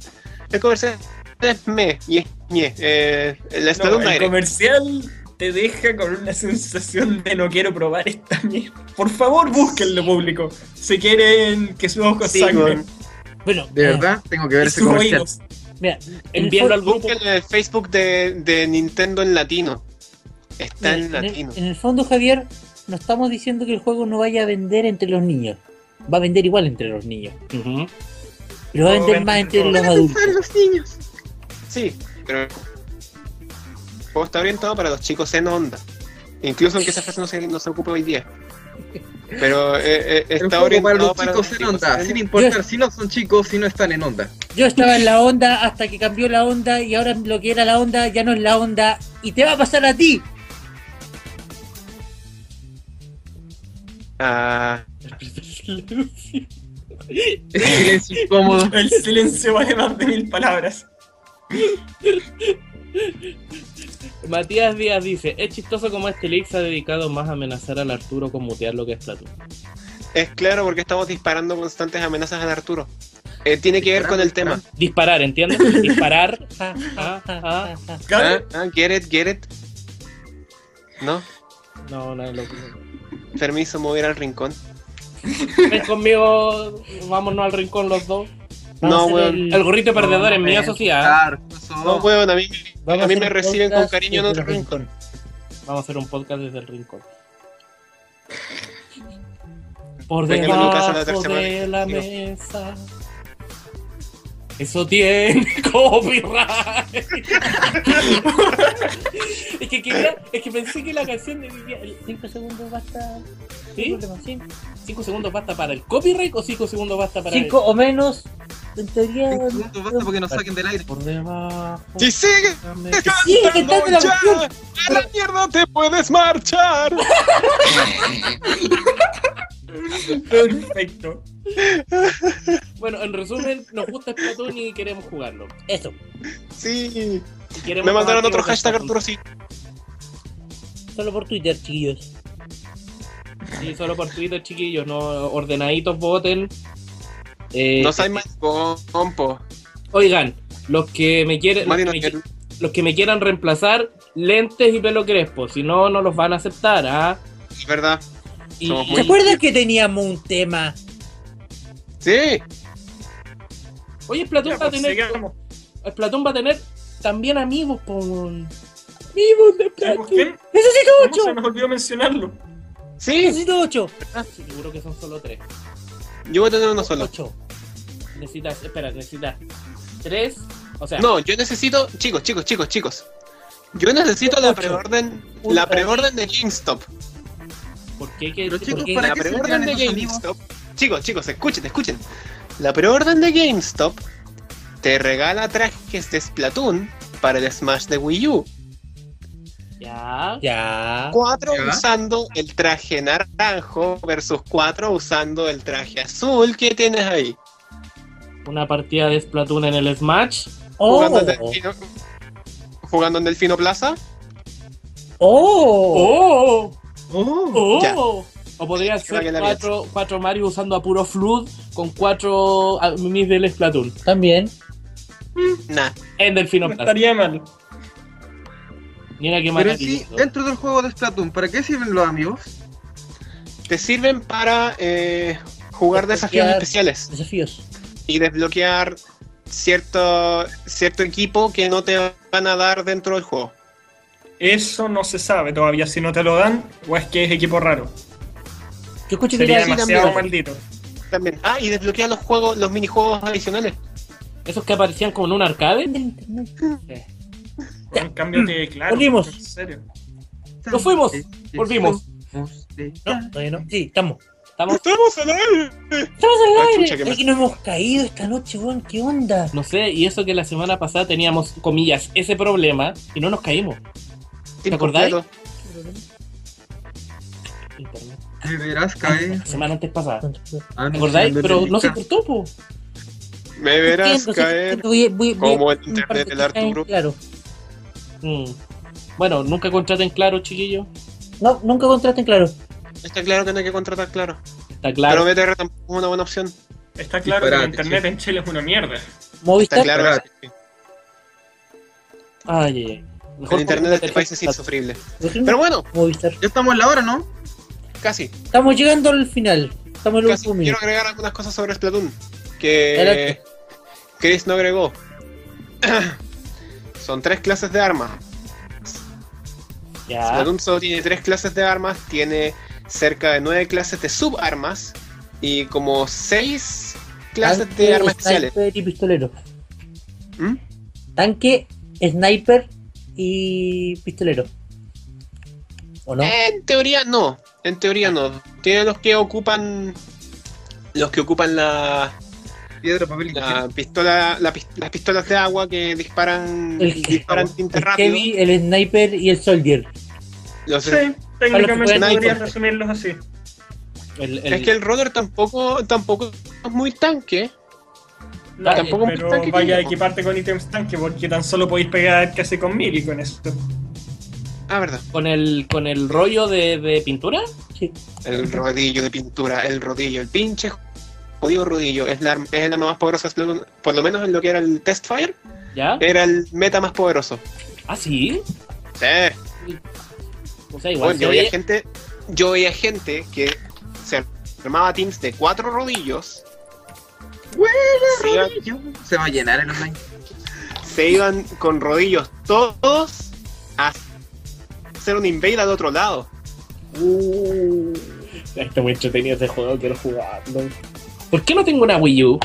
el comercial es me y es ñe. Eh, el No, Splatoon el Direct. comercial te deja con una sensación de no quiero probar esta mierda. Por favor, búsquenlo, público. Si quieren que sus ojos Sí, sangren. Bueno, De eh, verdad, tengo que ver ese comercial. oídos. mira, en el Envíalo al grupo. Busquen el Facebook de, de Nintendo en latino. Está en Mira, en, latino. el, en el fondo, Javier, no estamos diciendo que el juego no vaya a vender entre los niños. Va a vender igual entre los niños. Ujú. Pero va a vender vende más entre los adultos. Los niños. Sí, pero el juego está orientado para los chicos en onda. Incluso aunque esa frase no se, no se ocupe hoy día. Pero eh, eh, está orientado para los para chicos en onda, sin importar si no son chicos, si no están en onda. Yo estaba en la onda hasta que cambió la onda y ahora lo que era la onda ya no es la onda y te va a pasar a ti. Ah, Ese silencio incómodo. El silencio vale más de mil palabras. Matías Díaz dice, es chistoso como este leak se ha dedicado más a amenazar al Arturo con mutear lo que es Splatoon. es claro porque estamos disparando constantes amenazas a Arturo. Eh, tiene que ver con el tema. Disparar, ¿entiendes? Disparar. Ja, Ah, ja, ja, ah. Ah, ah, get it, get it. No, No, no, lo permiso, mover al rincón. Ven conmigo, vámonos al rincón los dos. No, weón. el- El gorrito perdedor No, en mi no, sociedad. No, weón, a mí, a mí me reciben con cariño en otro el rincón. Vamos a hacer un podcast desde el rincón. Por la debajo tercera de la mesa. Eso tiene copyright. es que quería, es que pensé que la canción de Vivian- el- 5 segundos basta. ¿Sí? 5 segundos basta para el copyright o 5 segundos basta para 5 o menos. En teoría. Cinco segundos basta para que nos saquen del aire. Por debajo. Si sigues dame- Sí, cantando la ya, canción. a la mierda te puedes marchar. Perfecto. Bueno, en resumen, nos gusta Splatoon y queremos jugarlo. Eso. Sí. Me mandaron otro hashtag. Arturo sí. Solo por Twitter, chiquillos. Sí, solo por Twitter, chiquillos, no ordenaditos voten. Eh, No soy más compo. Oigan, los que me quieren, los que me, los que me quieran reemplazar, lentes y pelo crespo, si no, no los van a aceptar, ¿ah? Es verdad. Y, Somos ¿Se muy- acuerdan que teníamos un tema? Sí. Oye, Splatoon Ya, va a pues, tener, sigamos. Splatoon va a tener también amigos, po. Amigos de ¿Sabemos Splatoon. quién? ¡Necesito ¿Cómo se 8! nos olvidó mencionarlo? Sí. ¡Necesito 8! Ah, sí, seguro que son solo tres. Yo voy a tener uno solo. 8. Necesitas, espera, necesitas tres, o sea, No, yo necesito. Chicos, chicos, chicos, chicos. Yo necesito la Ocho. preorden. La preorden de GameStop. ¿Por qué? que- Pero por chicos, qué- ¿para La qué preorden de? GameStop. Chicos, chicos, escuchen, escuchen. La preorden de GameStop te regala trajes de Splatoon para el Smash de Wii U. Ya. Ya. Cuatro Ya. usando el traje naranjo versus cuatro usando el traje azul que tienes ahí. Una partida de Splatoon en el Smash. Jugando, ¡Oh! en Delfino, jugando en Delfino Plaza. ¡Oh! ¡Oh! Oh, ¡Oh! Ya. O que ser cuatro, cuatro Mario usando a puro Flood con cuatro ah, minis del Splatoon. También. Nah. En Delfino No Plaza. estaría mal. Mira qué pero sí, dentro del juego de Splatoon, ¿para qué sirven los amigos? Te sirven para eh, jugar desafíos especiales Desafíos. y desbloquear cierto, cierto equipo que no te van a dar dentro del juego. Eso no se sabe todavía si no te lo dan o es que es equipo raro. Yo escucho que Sería era demasiado también. maldito. También. Ah, y desbloquear los juegos, los minijuegos adicionales. Esos que aparecían como en un arcade. Con cambio de claro. Volvimos. En serio. ¡Nos fuimos! Volvimos. No, todavía no. Sí, estamos. Estamos, ¡Estamos al aire! Estamos al aire. mal. que nos hemos caído esta noche, weón. ¿Qué onda? no sé, y eso que la semana pasada teníamos, comillas, ese problema y no nos caímos. ¿Te acordáis? Internet. De veras cae. La semana antes pasada. Ah, ¿Te acordáis? Pero no se cortó, po. Me verás caer. voy- voy- voy- como el internet del Arturo. Claro. Mm. Bueno, nunca contraten claro, chiquillos. No, nunca contrasten claro. Está claro que no hay que contratar claro. Está claro. Pero BTR tampoco es una buena opción. Está claro que el internet sí. en Chile es una mierda. Está claro Ay, ay, ay. Mejor el internet de este país es insufrible. Pero bueno, Movistar. Ya estamos en la hora, ¿no? casi. Estamos llegando al final. Estamos en Casi quiero agregar algunas cosas sobre Splatoon que Adelante. Chris no agregó. Son tres clases de armas. Ya. Splatoon solo tiene tres clases de armas, tiene cerca de nueve clases de subarmas y como seis clases Tanque, de armas especiales. Y pistolero. ¿Mm? Tanque, sniper y pistolero. ¿O no? En teoría no, en teoría no. Tiene los que ocupan los que ocupan la, Piedra, papel y la tijera. pistola, la pis- las pistolas de agua que disparan El- disparan tinte el rápido. heavy, el sniper y el soldier. Los- Sí, técnicamente podrías resumirlos así. El, el- Es que el roller tampoco tampoco es muy tanque. Tampoco pero tanque vaya a equiparte con ítems tanque porque tan solo podéis pegar casi con mil y con esto. Ah, verdad. con el con el rollo de, de pintura. Sí. El rodillo de pintura, el rodillo, el pinche jodido rodillo. Es la, es la más poderosa, por lo menos en lo que era el Testfire, ¿Ya? era el meta más poderoso. Ah, sí. Sí. O sea, igual Bueno, yo veía gente, yo veía gente que se armaba teams de cuatro rodillos. Se iban, Se va a llenar el online. se iban con rodillos todos a hacer un invade al otro lado. Está muy entretenido ese juego, quiero jugarlo. ¿Por qué no tengo una Wii U?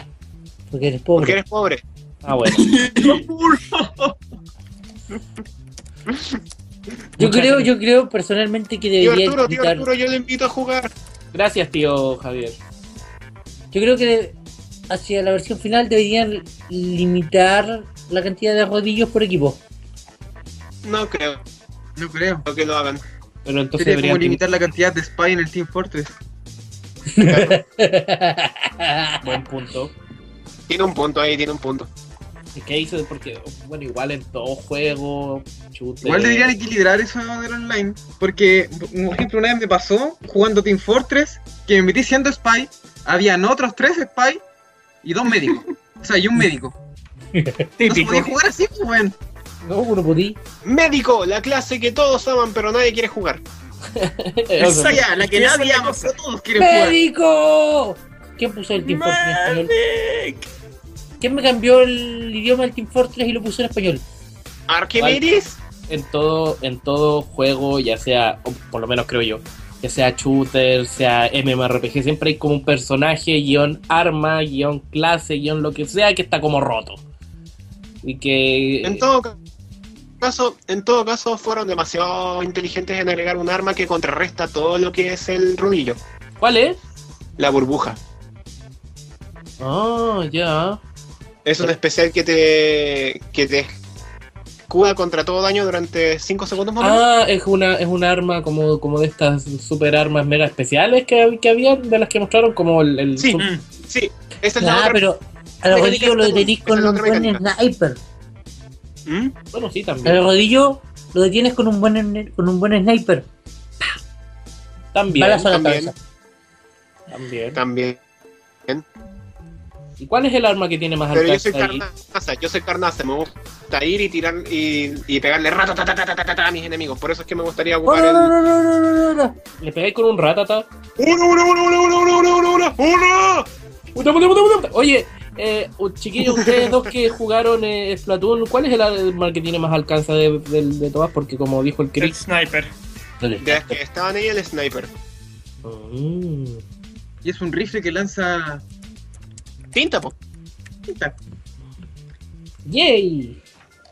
Porque eres pobre. Porque eres pobre. Ah, bueno. Yo creo, yo creo personalmente que Tío debería Arturo, tío Arturo, yo le invito a jugar. Gracias, tío Javier. Yo creo que hacia la versión final deberían limitar la cantidad de rodillos por equipo. No creo No creo. que lo hagan. Pero entonces Sería como deberían limitar la cantidad de spy en el Team Fortress. Buen punto. Tiene un punto ahí, tiene un punto. Es que hizo porque, bueno, igual en todo juego, chute. Igual deberían equilibrar eso del online. Porque, por ejemplo, una vez me pasó jugando Team Fortress que me metí siendo spy. Habían otros tres spy y dos médicos. O sea, y un médico. No se Típico. podía jugar así, pues, weón. no, uno podí. Médico, la clase que todos aman pero nadie quiere jugar. O sea, Ya, la que Esa nadie la ama, pero todos quieren jugar. ¡Médico! ¿Quién puso el Team Fortress en español? ¿Quién me cambió el idioma del Team Fortress y lo puso en español? Archimedes, en todo, en todo juego, ya sea, o por lo menos creo yo, ya sea shooter, sea MMORPG, siempre hay como un personaje, guion arma, guion clase, guion lo que sea, que está como roto. Y que... en todo ca- caso, en todo caso fueron demasiado inteligentes en agregar un arma que contrarresta todo lo que es el rodillo. ¿Cuál es? La burbuja. Ah, ya. Es un especial que te que te escuda contra todo daño durante 5 segundos más o menos. Ah, es una, es un arma como, como de estas super armas mega especiales que, que había, de las que mostraron, como el... el Sí. sub- Mm. Sí, esa es la Ah, otra. pero a los rodillos lo detenís con un buen sniper. ¿Mm? Bueno, sí, A también. los rodillos lo detienes con un buen con un buen sniper. También, Balazo a la también. cabeza. también. También. ¿Y cuál es el arma que tiene más Pero yo alcance soy ahí? carnaza, yo soy carnaza, me gusta ir y tirar y, y pegarle rato ta, ta, ta, ta, ta, ta, a mis enemigos. Por eso es que me gustaría ocupar el. no, no, no, no, no, no. ¿Le pegáis con un ratata? ¡Uno, uno, uno, uno, uno, uno, uno, uno, uno. Oye, eh, chiquillos, ustedes dos que jugaron eh, Splatoon, ¿cuál es el arma que tiene más alcance de, de- de todas? Porque como dijo el El Chris... sniper. De las que estaban ahí el sniper. Mm. Y es un rifle que lanza. Tinta, po. tinta. ¡Yay!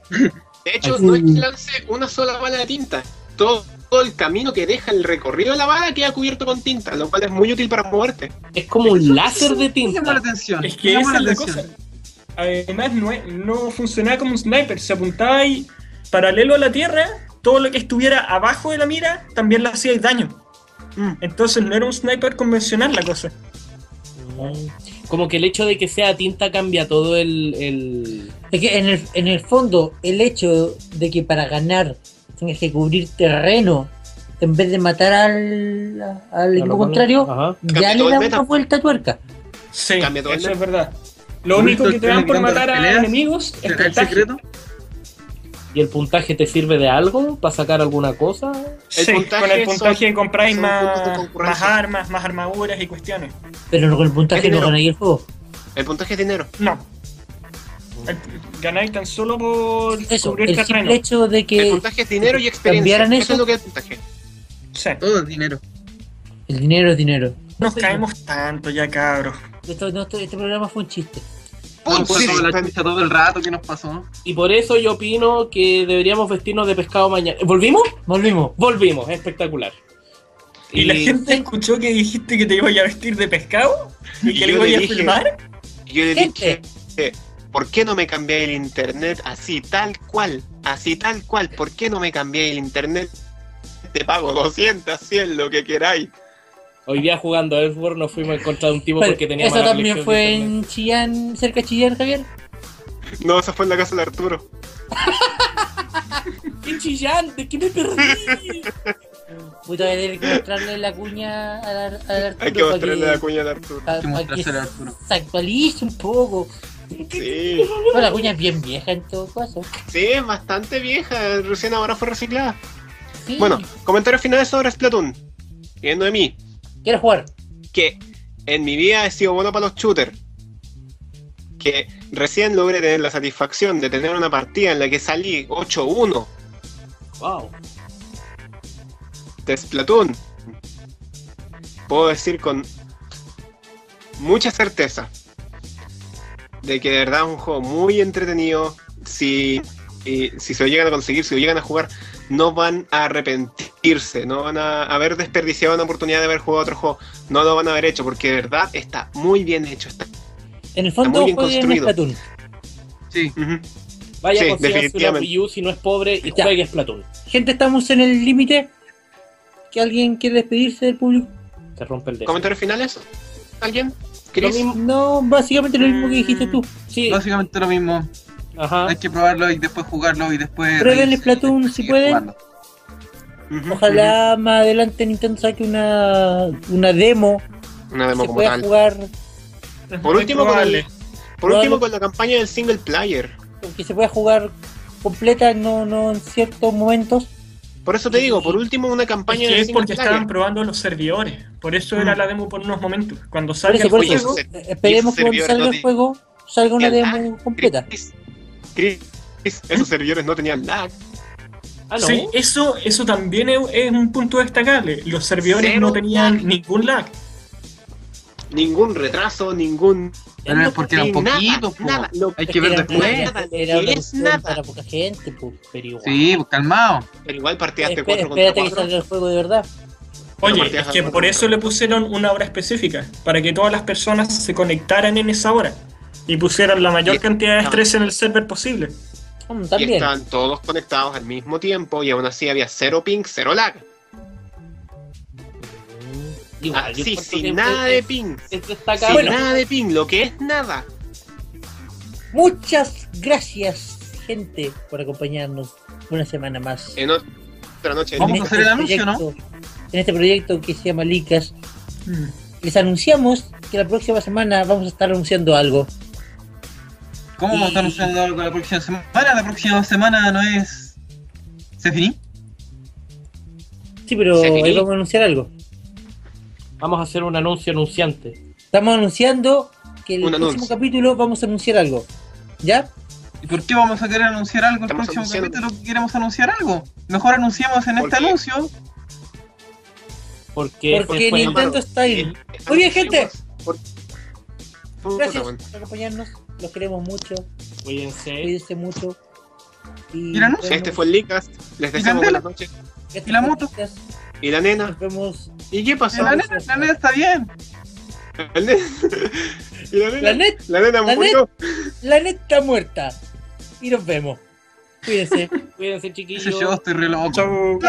De hecho, no es que lance una sola bala de tinta. Todo, todo el camino que deja el recorrido de la bala queda cubierto con tinta, lo cual es muy útil para moverte. Es como un láser de Me Llama la tinta. atención. Es que llama esa es la atención. cosa. Además, no, es- no funcionaba como un sniper. Se apuntaba ahí paralelo a la tierra. Todo lo que estuviera abajo de la mira también le hacía daño. Mm. Entonces no era un sniper convencional la cosa. Como que el hecho de que sea tinta cambia todo el... el... Es que en el, en el fondo, el hecho de que para ganar tengas que cubrir terreno en vez de matar al, al a equipo lo contrario, Ajá. ya le da una vuelta a tuerca. Sí, Cambia todo el eso es verdad. Lo ¿Has único que te dan por matar a peleas? enemigos es ¿El secreto? ¿Y el puntaje te sirve de algo? ¿Para sacar alguna cosa? El Sí, puntaje con el puntaje son- compráis son más, armas, más armaduras y cuestiones. Pero con el puntaje no ganáis el juego. El puntaje es dinero. No. El- ganáis tan solo por Eso, cubrir el terreno. simple hecho de El que puntaje es dinero y experiencia. Eso eso. es lo que es el puntaje. Sí. Todo es dinero. el dinero es dinero. Nos caemos tanto ya, cabros. Esto, no, esto- este programa fue un chiste. Todo sí, fue la sí. chucha todo el rato que nos pasó. Y por eso yo opino que deberíamos vestirnos de pescado mañana. ¿Volvimos? Volvimos. Volvimos, espectacular. ¿Y la gente escuchó que dijiste que te ibas a vestir de pescado? ¿Y Y que le ibas a filmar? Yo le dije, ¿por qué no me cambié el internet así, tal cual? Así, tal cual. ¿Por qué no me cambié el internet? Te pago 200, 100, lo que queráis. Hoy día jugando a Earthworm nos fuimos a encontrar un tipo Pero, porque tenía ¿Eso mala también fue en Chillán, cerca de Chillán, Javier? No, esa fue en la casa de Arturo. ¡Qué chillán! ¿De qué me perdí? Puta, voy a tener que mostrarle la cuña a la, a la Hay que Arturo mostrarle la cuña de Arturo. Hay que mostrársela a Arturo. se actualice un poco. Sí, No, la cuña es bien vieja en todo caso. sí, es bastante vieja. Recién ahora fue reciclada. Sí. Bueno, comentarios finales sobre Splatoon. Viendo de mí, quiero jugar. que en mi vida he sido bueno para los shooters. Que recién logré tener la satisfacción de tener una partida en la que salí 8-1 ¡Wow! de Splatoon. Puedo decir con mucha certeza de que de verdad es un juego muy entretenido. Si, y- si se lo llegan a conseguir, si lo llegan a jugar, no van a arrepentirse, no van a haber desperdiciado una oportunidad de haber jugado otro juego, no lo van a haber hecho, porque de verdad está muy bien hecho. Está... En el Está fondo, muy bien construido. Splatoon. Sí. Ujú. Vaya, Sí, definitivamente. Wii U si no es pobre y Ya. juegue Splatoon. Gente, estamos en el límite. ¿Que alguien quiere despedirse del público? Se rompe el dedo. ¿Comentarios finales? ¿Alguien? No, básicamente lo mismo que dijiste tú. Sí, Básicamente lo mismo. Ajá. Hay que probarlo y después jugarlo y después. Prueben Splatoon y si pueden. jugando. Ojalá más adelante Nintendo saque una, una demo. Una que demo se como pueda tal. jugar Por último, con el- Por último, con la campaña del single player. que se pueda jugar completa, no, no en ciertos momentos. Por eso te digo, por último, una Es campaña que es porque player. estaban probando los servidores. Por eso era Mm. la demo por unos momentos. Cuando salga eso, el eso, juego, eh, esperemos que cuando salga no el juego salga una demo completa. Chris, esos servidores no tenían lag. Ah, no. Sí, eso, eso también es, un punto destacable. Los servidores Cero no tenían lag. ningún lag. Ningún retraso, ningún. Pero es porque eran nada, poquitos, po. nada. Lo- Hay que ver era después. Nada, Era una es nada. para poca gente. Pero igual. Sí, pues calmado. Pero igual partías de Espé- 4 contra espérate que 4. salga el juego de verdad. Oye, partidas es que por eso le pusieron una hora específica, para que todas las personas se conectaran en esa hora y pusieran la mayor Y- cantidad de ah. estrés en el server posible. Mm, Y también. estaban todos conectados al mismo tiempo y aún así había cero ping, cero lag. Mm, Igual, Así, que sin nada es- de ping. Es Sin destacable. nada de ping, lo que es nada. Muchas gracias, gente, por acompañarnos una semana más. En otra noche Vamos Liga. a hacer el anuncio, ¿no? proyecto- En este proyecto que se llama Licas, les anunciamos que la próxima semana vamos a estar anunciando algo. ¿Cómo vamos a estar anunciando algo la próxima semana? La próxima semana no es. ¿Se finí? Sí, pero ahí vamos a anunciar algo. Vamos a hacer un anuncio anunciante. Estamos anunciando que el Un próximo anuncio. capítulo vamos a anunciar algo. ¿Ya? ¿Y por qué vamos a querer anunciar algo el Estamos próximo anunciando. capítulo? ¿Queremos anunciar algo? Mejor anunciamos en ¿Por este qué? anuncio. Porque, Porque Nintendo Style. Eh, Muy bien, gente. Por- Gracias por acompañarnos. Los queremos mucho. Cuídense. Cuídense mucho. Y ¿Y la noche? Este fue el Licast. Les deseamos buenas noches. Este ¿Y la moto? ¿Y la nena? Nos vemos. ¿Y qué pasó? La nena, la nena está bien. ¿El nene? ¿Y la nena? La net, La nena la murió. la net está muerta. Y nos vemos. Cuídense. Cuídense, chiquillos. yo estoy re loco. Chau.